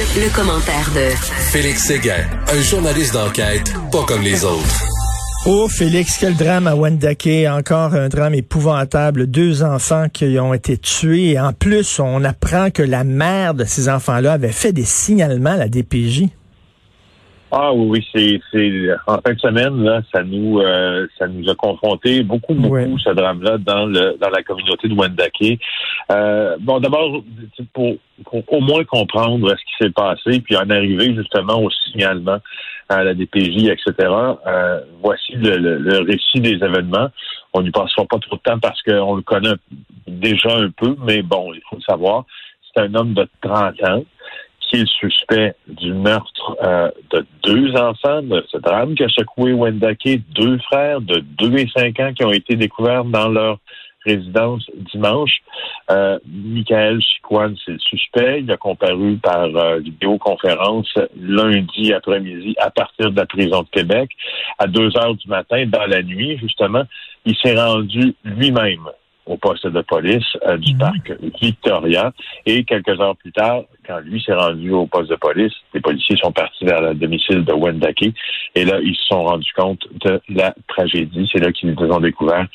Le, commentaire de Félix Séguin, un journaliste d'enquête pas comme les autres. Oh Félix, quel drame à Wendake, encore un drame épouvantable, deux enfants qui ont été tués et en plus on apprend que la mère de ces enfants-là avait fait des signalements à la DPJ. Ah oui, oui, c'est en fin de semaine là, ça nous euh, ça nous a confronté beaucoup beaucoup ce drame-là dans le dans la communauté de Wendake. Euh, bon, d'abord pour, au moins comprendre ce qui s'est passé, puis en arriver justement au signalement à la DPJ, etc. Euh, voici le, récit des événements. On n'y passera pas trop de temps parce qu'on le connaît déjà un peu, mais bon, il faut le savoir. C'est un homme de 30 ans qui est le suspect du meurtre euh, de deux enfants de ce drame qui a secoué Wendake, deux frères de 2 et 5 ans qui ont été découverts dans leur résidence dimanche. Euh, Michael Chicoine, c'est le suspect. Il a comparu par euh, vidéoconférence lundi après-midi à partir de la prison de Québec à 2 heures du matin dans la nuit, justement. Il s'est rendu lui-même au poste de police euh, du mhm. parc Victoria. Et quelques heures plus tard, quand lui s'est rendu au poste de police, les policiers sont partis vers le domicile de Wendake. Et là, ils se sont rendus compte de la tragédie. C'est là qu'ils ont découvert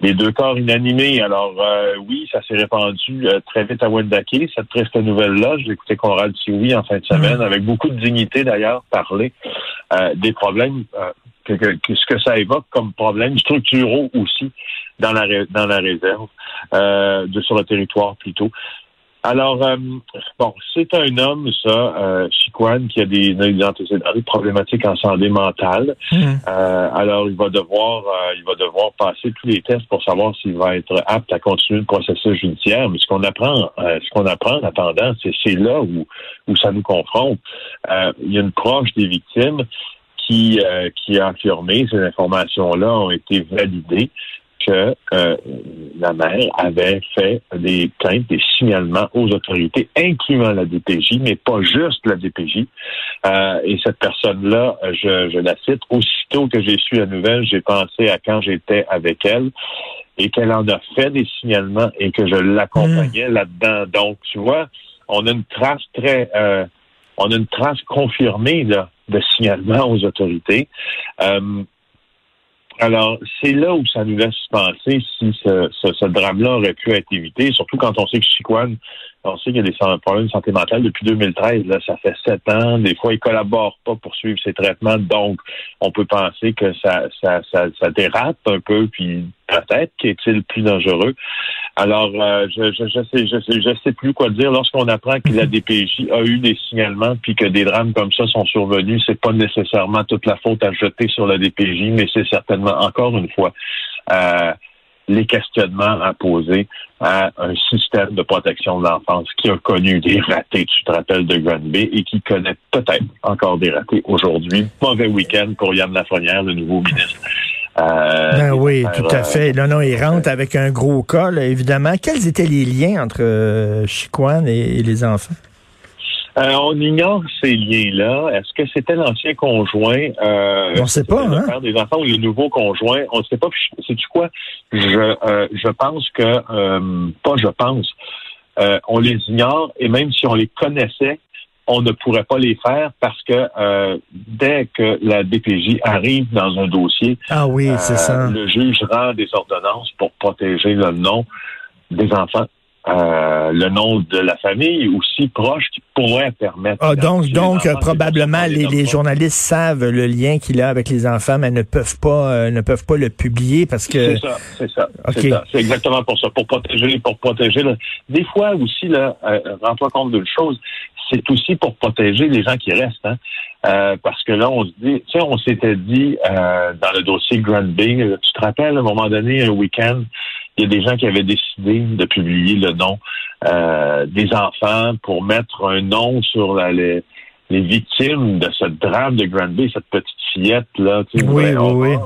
les deux corps inanimés. Alors, euh, oui, ça s'est répandu euh, très vite à Wendake, cette triste nouvelle-là. J'ai écouté Conrad oui en fin de semaine, mhm. avec beaucoup de dignité d'ailleurs, parler des problèmes que, ce que ça évoque comme problèmes structuraux aussi dans la dans la réserve, euh, de sur le territoire plutôt. Alors, euh, bon, c'est un homme, ça, euh, Chiquan, qui a des, des problématiques en santé mentale. Mmh. Euh, alors, il va devoir, euh, il va devoir passer tous les tests pour savoir s'il va être apte à continuer le processus judiciaire. Mais ce qu'on apprend, ce qu'on apprend en attendant, c'est, c'est là où, où ça nous confronte. il y a une proche des victimes qui, qui a affirmé, ces informations-là ont été validées que euh, la mère avait fait des plaintes, des signalements aux autorités, incluant la DPJ, mais pas juste la DPJ. Euh, et cette personne-là, je, je, la cite, aussitôt que j'ai su la nouvelle, j'ai pensé à quand j'étais avec elle et qu'elle en a fait des signalements et que je l'accompagnais mmh. là-dedans. Donc, tu vois, on a une trace très... Euh, on a une trace confirmée là, de signalement aux autorités. Euh, alors, c'est là où ça nous laisse penser si ce, drame-là aurait pu être évité, surtout quand on sait que Chiquan, on sait qu'il y a des problèmes de santé mentale depuis 2013. Là, ça fait sept ans. Des fois, il collabore pas pour suivre ses traitements. Donc, on peut penser que ça, ça, ça, ça dérape un peu, puis peut-être qu'est-il plus dangereux. Alors, euh, je, je, je, sais, je, sais, je sais plus quoi dire. Lorsqu'on apprend que la DPJ a eu des signalements, puis que des drames comme ça sont survenus, c'est pas nécessairement toute la faute à jeter sur la DPJ, mais c'est certainement encore une fois euh, les questionnements à poser à un système de protection de l'enfance qui a connu des ratés, tu te rappelles, de Granby, et qui connaît peut-être encore des ratés aujourd'hui. Mauvais week-end pour Yann Lafrenière, le nouveau ministre. Euh, ben oui, tout à fait. Là, non, il rentre avec un gros cas, évidemment. Quels étaient les liens entre euh, et les enfants? Euh, on ignore ces liens-là. Est-ce que c'était l'ancien conjoint? Euh, on ne sait pas, hein? des enfants ou le nouveau conjoint? On ne sait pas. Sais-tu quoi? Je, euh, je pense que, euh, pas je pense, on les ignore et même si on les connaissait, on ne pourrait pas les faire parce que dès que la DPJ arrive dans un dossier, ah oui, ça. le juge rend des ordonnances pour protéger le nom des enfants euh, le nom de la famille aussi proche qui pourrait permettre. Ah, donc, donc probablement les, journalistes savent le lien qu'il a avec les enfants, mais ne peuvent pas euh, ne peuvent pas le publier parce que. C'est ça, c'est ça. C'est exactement pour ça, pour protéger, pour protéger. Des fois aussi là, euh, rends-toi compte d'une chose, c'est aussi pour protéger les gens qui restent. Hein? Euh, parce que là, on se dit, tu sais, on s'était dit euh, dans le dossier Grand Bing, tu te rappelles, à un moment donné, un week-end, il y a des gens qui avaient décidé de publier le nom euh, des enfants pour mettre un nom sur les, victimes de ce drame de Granby, cette petite fillette là, tu sais, oui, oui,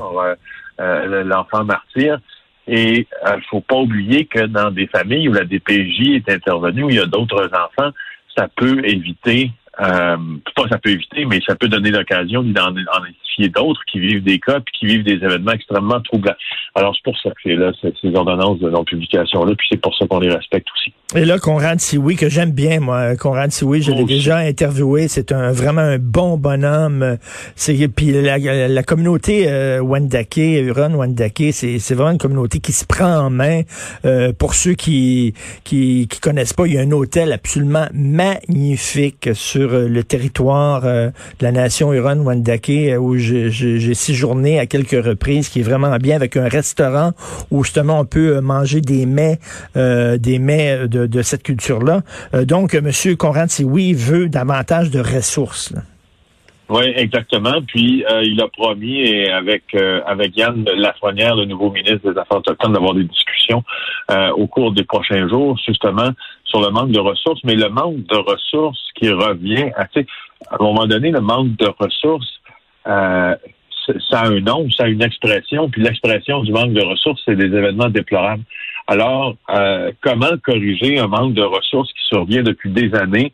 euh, l'enfant martyr. Et il euh, faut pas oublier que dans des familles où la DPJ est intervenue, où il y a d'autres enfants, ça peut éviter, euh, pas ça peut éviter, mais ça peut donner l'occasion d'identifier identifié d'autres qui vivent des cas puis qui vivent des événements extrêmement troublants. Alors, c'est pour ça que c'est là, ces ordonnances de non-publication-là, puis c'est pour ça qu'on les respecte aussi. Et là, Conrad Sioui, que j'aime bien, moi, Conrad Sioui, je l'ai déjà interviewé, c'est un vraiment un bon bonhomme. C'est Puis la, communauté euh, Wendake, Huron Wendake, c'est vraiment une communauté qui se prend en main. Euh, pour ceux qui, qui, qui connaissent pas, il y a un hôtel absolument magnifique sur euh, le territoire euh, de la nation Huron-Wendake euh, où j'ai séjourné à quelques reprises, qui est vraiment bien avec un restaurant où justement on peut manger des mets, des mets de, cette culture-là. donc, Monsieur Conrad, si oui, veut davantage de ressources. Oui, exactement. Puis il a promis et avec avec Yann Lafrenière, le nouveau ministre des Affaires autochtones, d'avoir des discussions au cours des prochains jours, justement sur le manque de ressources, mais le manque de ressources qui revient à, à un moment donné, le manque de ressources, euh, ça a un nom, ça a une expression, puis l'expression du manque de ressources, c'est des événements déplorables. Alors, euh, comment corriger un manque de ressources qui survient depuis des années?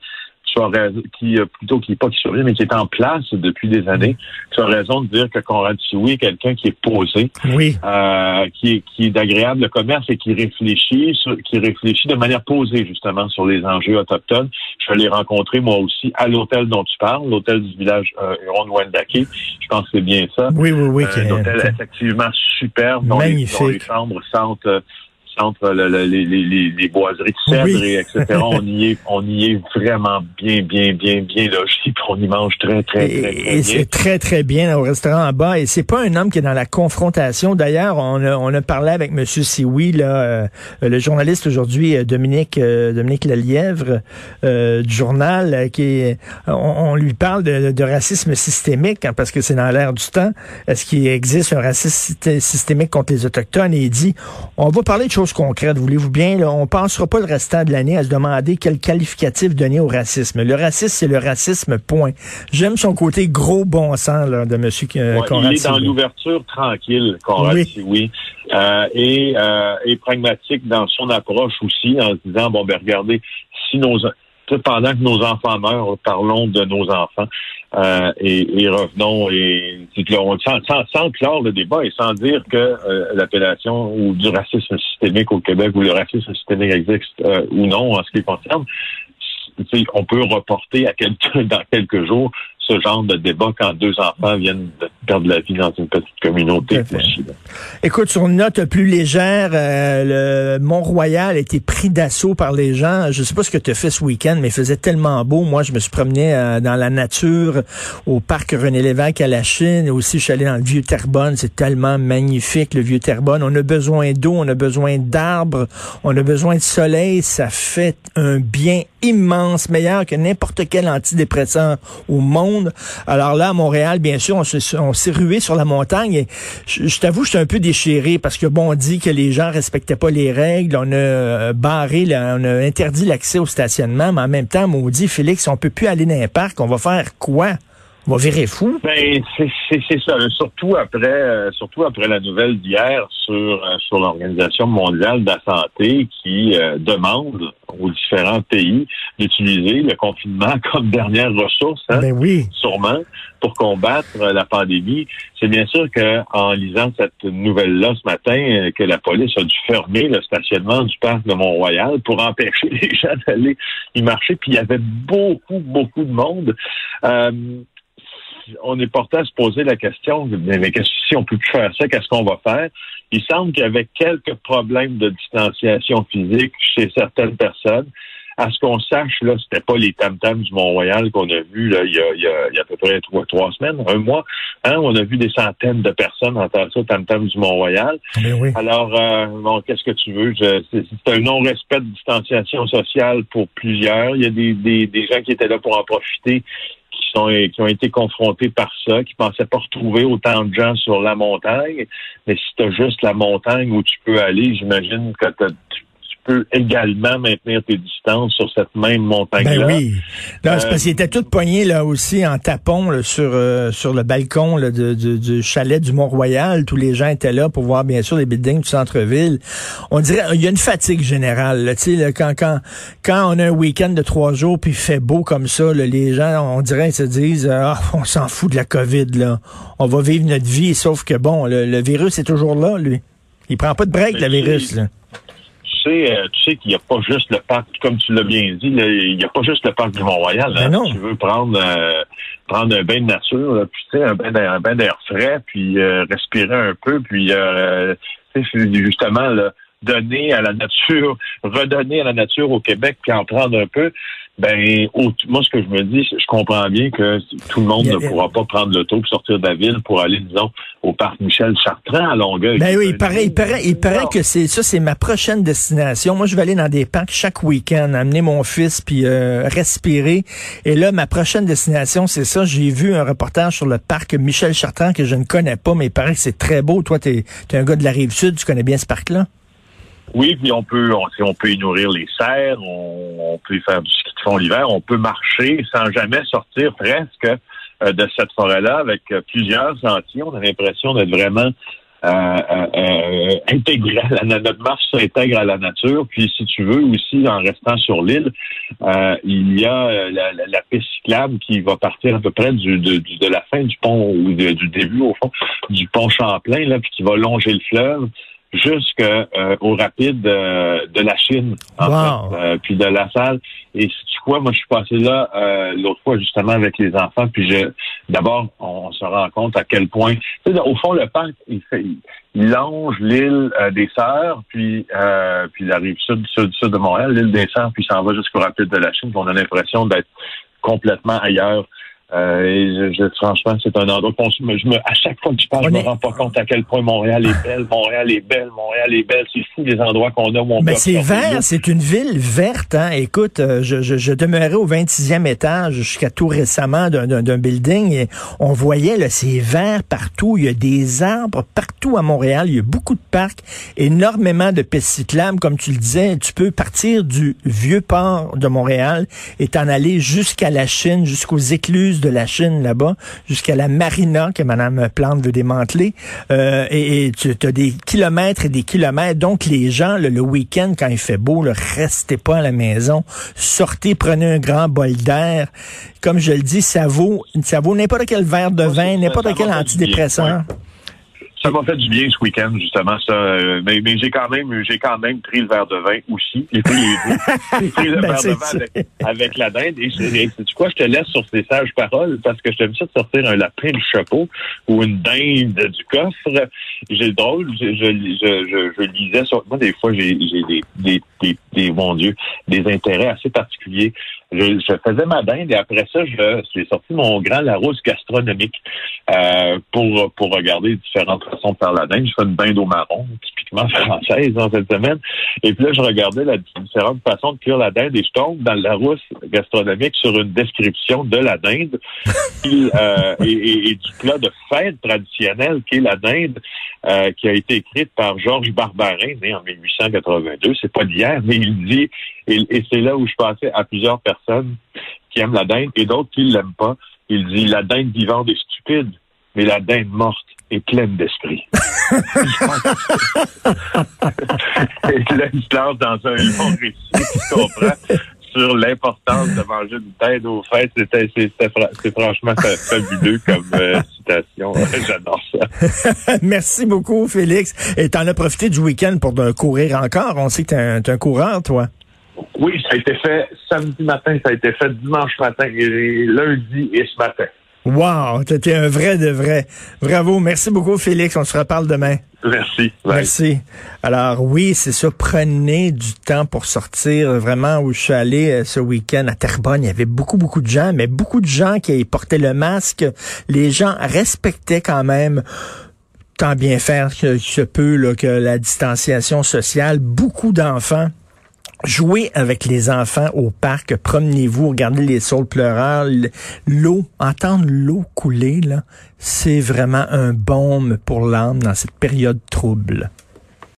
Qui euh, plutôt qui pas qui survient, mais qui est en place depuis des années. Tu as raison de dire que Conrad Sioui est quelqu'un qui est posé, oui. euh, qui est qui est d'agréable commerce et qui réfléchit, qui réfléchit de manière posée justement sur les enjeux autochtones. Je l'ai rencontré moi aussi à l'hôtel dont tu parles, l'hôtel du village euh, Huron-Wendake. Je pense que c'est bien ça. Oui, oui, oui. un hôtel effectivement superbe, dont Magnifique. Les, dont les chambres sentent euh, entre les, les, boiseries de cèdre et etc. on y est, on y est vraiment bien, bien, bien, bien logé. On y mange très, très, très, très, bien. Et c'est très, très bien au restaurant en bas. Et c'est pas un homme qui est dans la confrontation. D'ailleurs, on a, on a parlé avec Monsieur Sioui, là, euh, le journaliste aujourd'hui, euh, Dominique, euh, Dominique Lelièvre, du journal, qui on, lui parle de, racisme systémique, hein, parce que c'est dans l'air du temps. Est-ce qu'il existe un racisme systémique contre les autochtones? Et il dit, on va parler de choses concrète, voulez-vous bien? Là, on passera pas le restant de l'année à se demander quel qualificatif donner au racisme. Le racisme, c'est le racisme, point. J'aime son côté gros bon sens là, de M. Euh, Il est dans l'ouverture tranquille, Conrad, oui. oui. Euh, et, euh, et pragmatique dans son approche aussi, en se disant, bon, ben regardez, si nos pendant que nos enfants meurent, parlons de nos enfants euh, et, revenons et sans, sans, sans, clore le débat et sans dire que euh, l'appellation ou du racisme systémique au Québec ou le racisme systémique existe euh, ou non en ce qui concerne, on peut reporter à quelques, dans quelques jours ce genre de débat quand deux enfants viennent de perdre la vie dans une petite communauté. Écoute, sur une note plus légère, euh, le Mont-Royal a été pris d'assaut par les gens. Je sais pas ce que tu as fait ce week-end, mais il faisait tellement beau. Moi, je me suis promené euh, dans la nature, au parc René Lévesque à la Chine. Aussi, je suis allé dans le vieux Terrebonne. C'est tellement magnifique, le vieux Terrebonne. On a besoin d'eau, on a besoin d'arbres, on a besoin de soleil. Ça fait un bien immense, meilleur que n'importe quel antidépresseur au monde. Alors là, à Montréal, bien sûr, on s'est rué sur la montagne et je, t'avoue, je suis un peu déchiré parce que bon, on dit que les gens respectaient pas les règles, on a euh, barré, on a interdit l'accès au stationnement, mais en même temps, on dit, Félix, on peut plus aller dans un parc, on va faire quoi? On va virer fou. Ben, c'est ça. Surtout après, euh, surtout après la nouvelle d'hier sur, euh, sur l'Organisation mondiale de la santé qui euh, demande aux différents pays d'utiliser le confinement comme dernière ressource, hein, ben oui. sûrement, pour combattre la pandémie. C'est bien sûr qu'en lisant cette nouvelle-là ce matin, que la police a dû fermer le stationnement du parc de Mont-Royal pour empêcher les gens d'aller y marcher. Puis il y avait beaucoup, beaucoup de monde on est porté à se poser la question, mais si on peut plus faire ça, qu'est-ce qu'on va faire? Il semble qu'il y avait quelques problèmes de distanciation physique chez certaines personnes. À ce qu'on sache, là, c'était pas les tam-tams du Mont-Royal qu'on a vus là, il, y a, il, y a, à peu près trois, trois semaines, un mois. Hein, on a vu des centaines de personnes en ça tam-tams du Mont-Royal. Ben Alors, euh, bon, qu'est-ce que tu veux? C'est un non-respect de distanciation sociale pour plusieurs. Il y a des, des, des gens qui étaient là pour en profiter qui ont été confrontés par ça, qui pensaient pas retrouver autant de gens sur la montagne. Mais si tu as juste la montagne où tu peux aller, j'imagine que tu peux également maintenir tes distances sur cette même montagne-là. Ben oui. Là, c'est parce qu'il était tout poigné là aussi en tapon sur euh, sur le balcon du chalet du Mont-Royal. Tous les gens étaient là pour voir bien sûr les buildings du centre-ville. On dirait il y a une fatigue générale. Tu sais, quand quand quand on a un week-end de trois jours puis il fait beau comme ça, les gens on dirait ils se disent ah, on s'en fout de la COVID là. On va vivre notre vie. Sauf que bon, le, virus est toujours là lui. Il prend pas de break le virus là sais, euh, tu sais qu'il n'y a pas juste le parc, comme tu l'as bien dit, il n'y a pas juste le parc du Mont-Royal. Ben tu veux prendre euh, prendre un bain de nature, puis tu sais, un bain d'air, bain d'air frais, puis euh, respirer un peu, puis justement là, donner à la nature, redonner à la nature au Québec, puis en prendre un peu. Ben, moi, ce que je me dis, je comprends bien que tout le monde ne pourra pas prendre l'auto pour sortir de la ville pour aller, disons, au parc Michel Chartrand à Longueuil. Ben oui, il paraît, il paraît, il paraît que c'est ça, c'est ma prochaine destination. Moi, je vais aller dans des parcs chaque week-end, amener mon fils puis euh, respirer. Et là, ma prochaine destination, c'est ça. J'ai vu un reportage sur le parc Michel Chartrand que je ne connais pas, mais il paraît que c'est très beau. Toi, tu es un gars de la rive sud, tu connais bien ce parc-là? Oui, puis on peut on, peut y nourrir les cerfs, on, peut y faire du ski de fond l'hiver, on peut marcher sans jamais sortir presque euh, de cette forêt-là avec euh, plusieurs sentiers. On a l'impression d'être vraiment euh, euh intégré à la, notre marche s'intègre à la nature. Puis si tu veux aussi, en restant sur l'île, il y a la, la, piste cyclable qui va partir à peu près du, de, de la fin du pont ou du début au fond du pont Champlain là, puis qui va longer le fleuve jusqu'au euh, rapide euh, de la Chine, en fait, euh, puis de la salle. Et si tu crois, moi je suis passé là l'autre fois justement avec les enfants, puis je d'abord on se rend compte à quel point, tu sais, au fond le parc il fait, il longe l'île des Sœurs, puis puis la rive sud, sud, sud de Montréal, l'île des Sœurs, puis s'en va jusqu'au rapide de la Chine. On a l'impression d'être complètement ailleurs euh, et je, franchement, c'est un endroit qu'on je me, à chaque fois que je parle, je me rends pas compte à quel point Montréal est belle, Montréal est belle, Montréal est belle. C'est fou les endroits qu'on a où on Mais c'est vert, c'est une ville verte. Hein? Écoute, euh, je, je, je, demeurais au 26e étage jusqu'à tout récemment d'un building et on voyait, là, c'est vert partout. Il y a des arbres partout à Montréal. Il y a beaucoup de parcs, énormément de pistes cyclables. Comme tu le disais, tu peux partir du vieux port de Montréal et t'en aller jusqu'à la Chine, jusqu'aux écluses de la Chine là-bas, jusqu'à la marina que Mme Plante veut démanteler. Euh, et, tu as des kilomètres et des kilomètres. Donc, les gens, le, week-end, quand il fait beau, ne restez pas à la maison. Sortez, prenez un grand bol d'air. Comme je le dis, ça vaut, ça vaut n'importe quel verre de vin, n'importe quel antidépresseur ça m'a fait du bien ce week-end, justement, ça. Euh, mais, mais j'ai quand même j'ai quand même pris le verre de vin aussi. J'ai pris, pris le ben, verre de vin avec, la dinde. Et, tu quoi, je te laisse sur ces sages paroles parce que je t'aime ça de sortir un lapin du chapeau ou une dinde du coffre. J'ai drôle, je, je, je, je, lisais sur moi des fois j'ai des, des, des, des, mon Dieu, des intérêts assez particuliers je, faisais ma dinde et après ça, je j'ai sorti mon grand Larousse gastronomique euh, pour pour regarder différentes façons de faire la dinde. Je fais une dinde au marron, typiquement française dans cette semaine. Et puis là, je regardais la différentes façons de cuire la dinde et je tombe dans le Larousse gastronomique sur une description de la dinde euh, et, et, du plat de fête traditionnel qui est la dinde, euh, qui a été écrite par Georges Barbarin, né en 1882. C'est pas d'hier, mais il dit et, c'est là où je pensais à plusieurs personnes qui aiment la dinde et d'autres qui ne l'aiment pas. Il dit la dinde vivante est stupide, mais la dinde morte est pleine d'esprit. et là, il se lance dans un long récit, tu comprends, sur l'importance de manger une dinde aux fêtes. C'est franchement fabuleux comme euh, citation. J'adore ça. Merci beaucoup, Félix. Et t'en as profité du week-end pour courir encore. On sait que t'es un, un coureur, toi. Oui, ça a été fait samedi matin, ça a été fait dimanche matin, et lundi et ce matin. Wow, t'étais un vrai de vrai. Bravo. Merci beaucoup, Félix. On se reparle demain. Merci. Merci. Alors oui, c'est ça. Prenez du temps pour sortir. Vraiment, où je suis allé euh, ce week-end à Terrebonne, il y avait beaucoup, beaucoup de gens, mais beaucoup de gens qui portaient le masque. Les gens respectaient quand même tant bien faire que se peut là, que la distanciation sociale. Beaucoup d'enfants Jouez avec les enfants au parc, promenez-vous, regardez les saules pleureurs, l'eau, entendre l'eau couler, là, c'est vraiment un baume pour l'âme dans cette période trouble.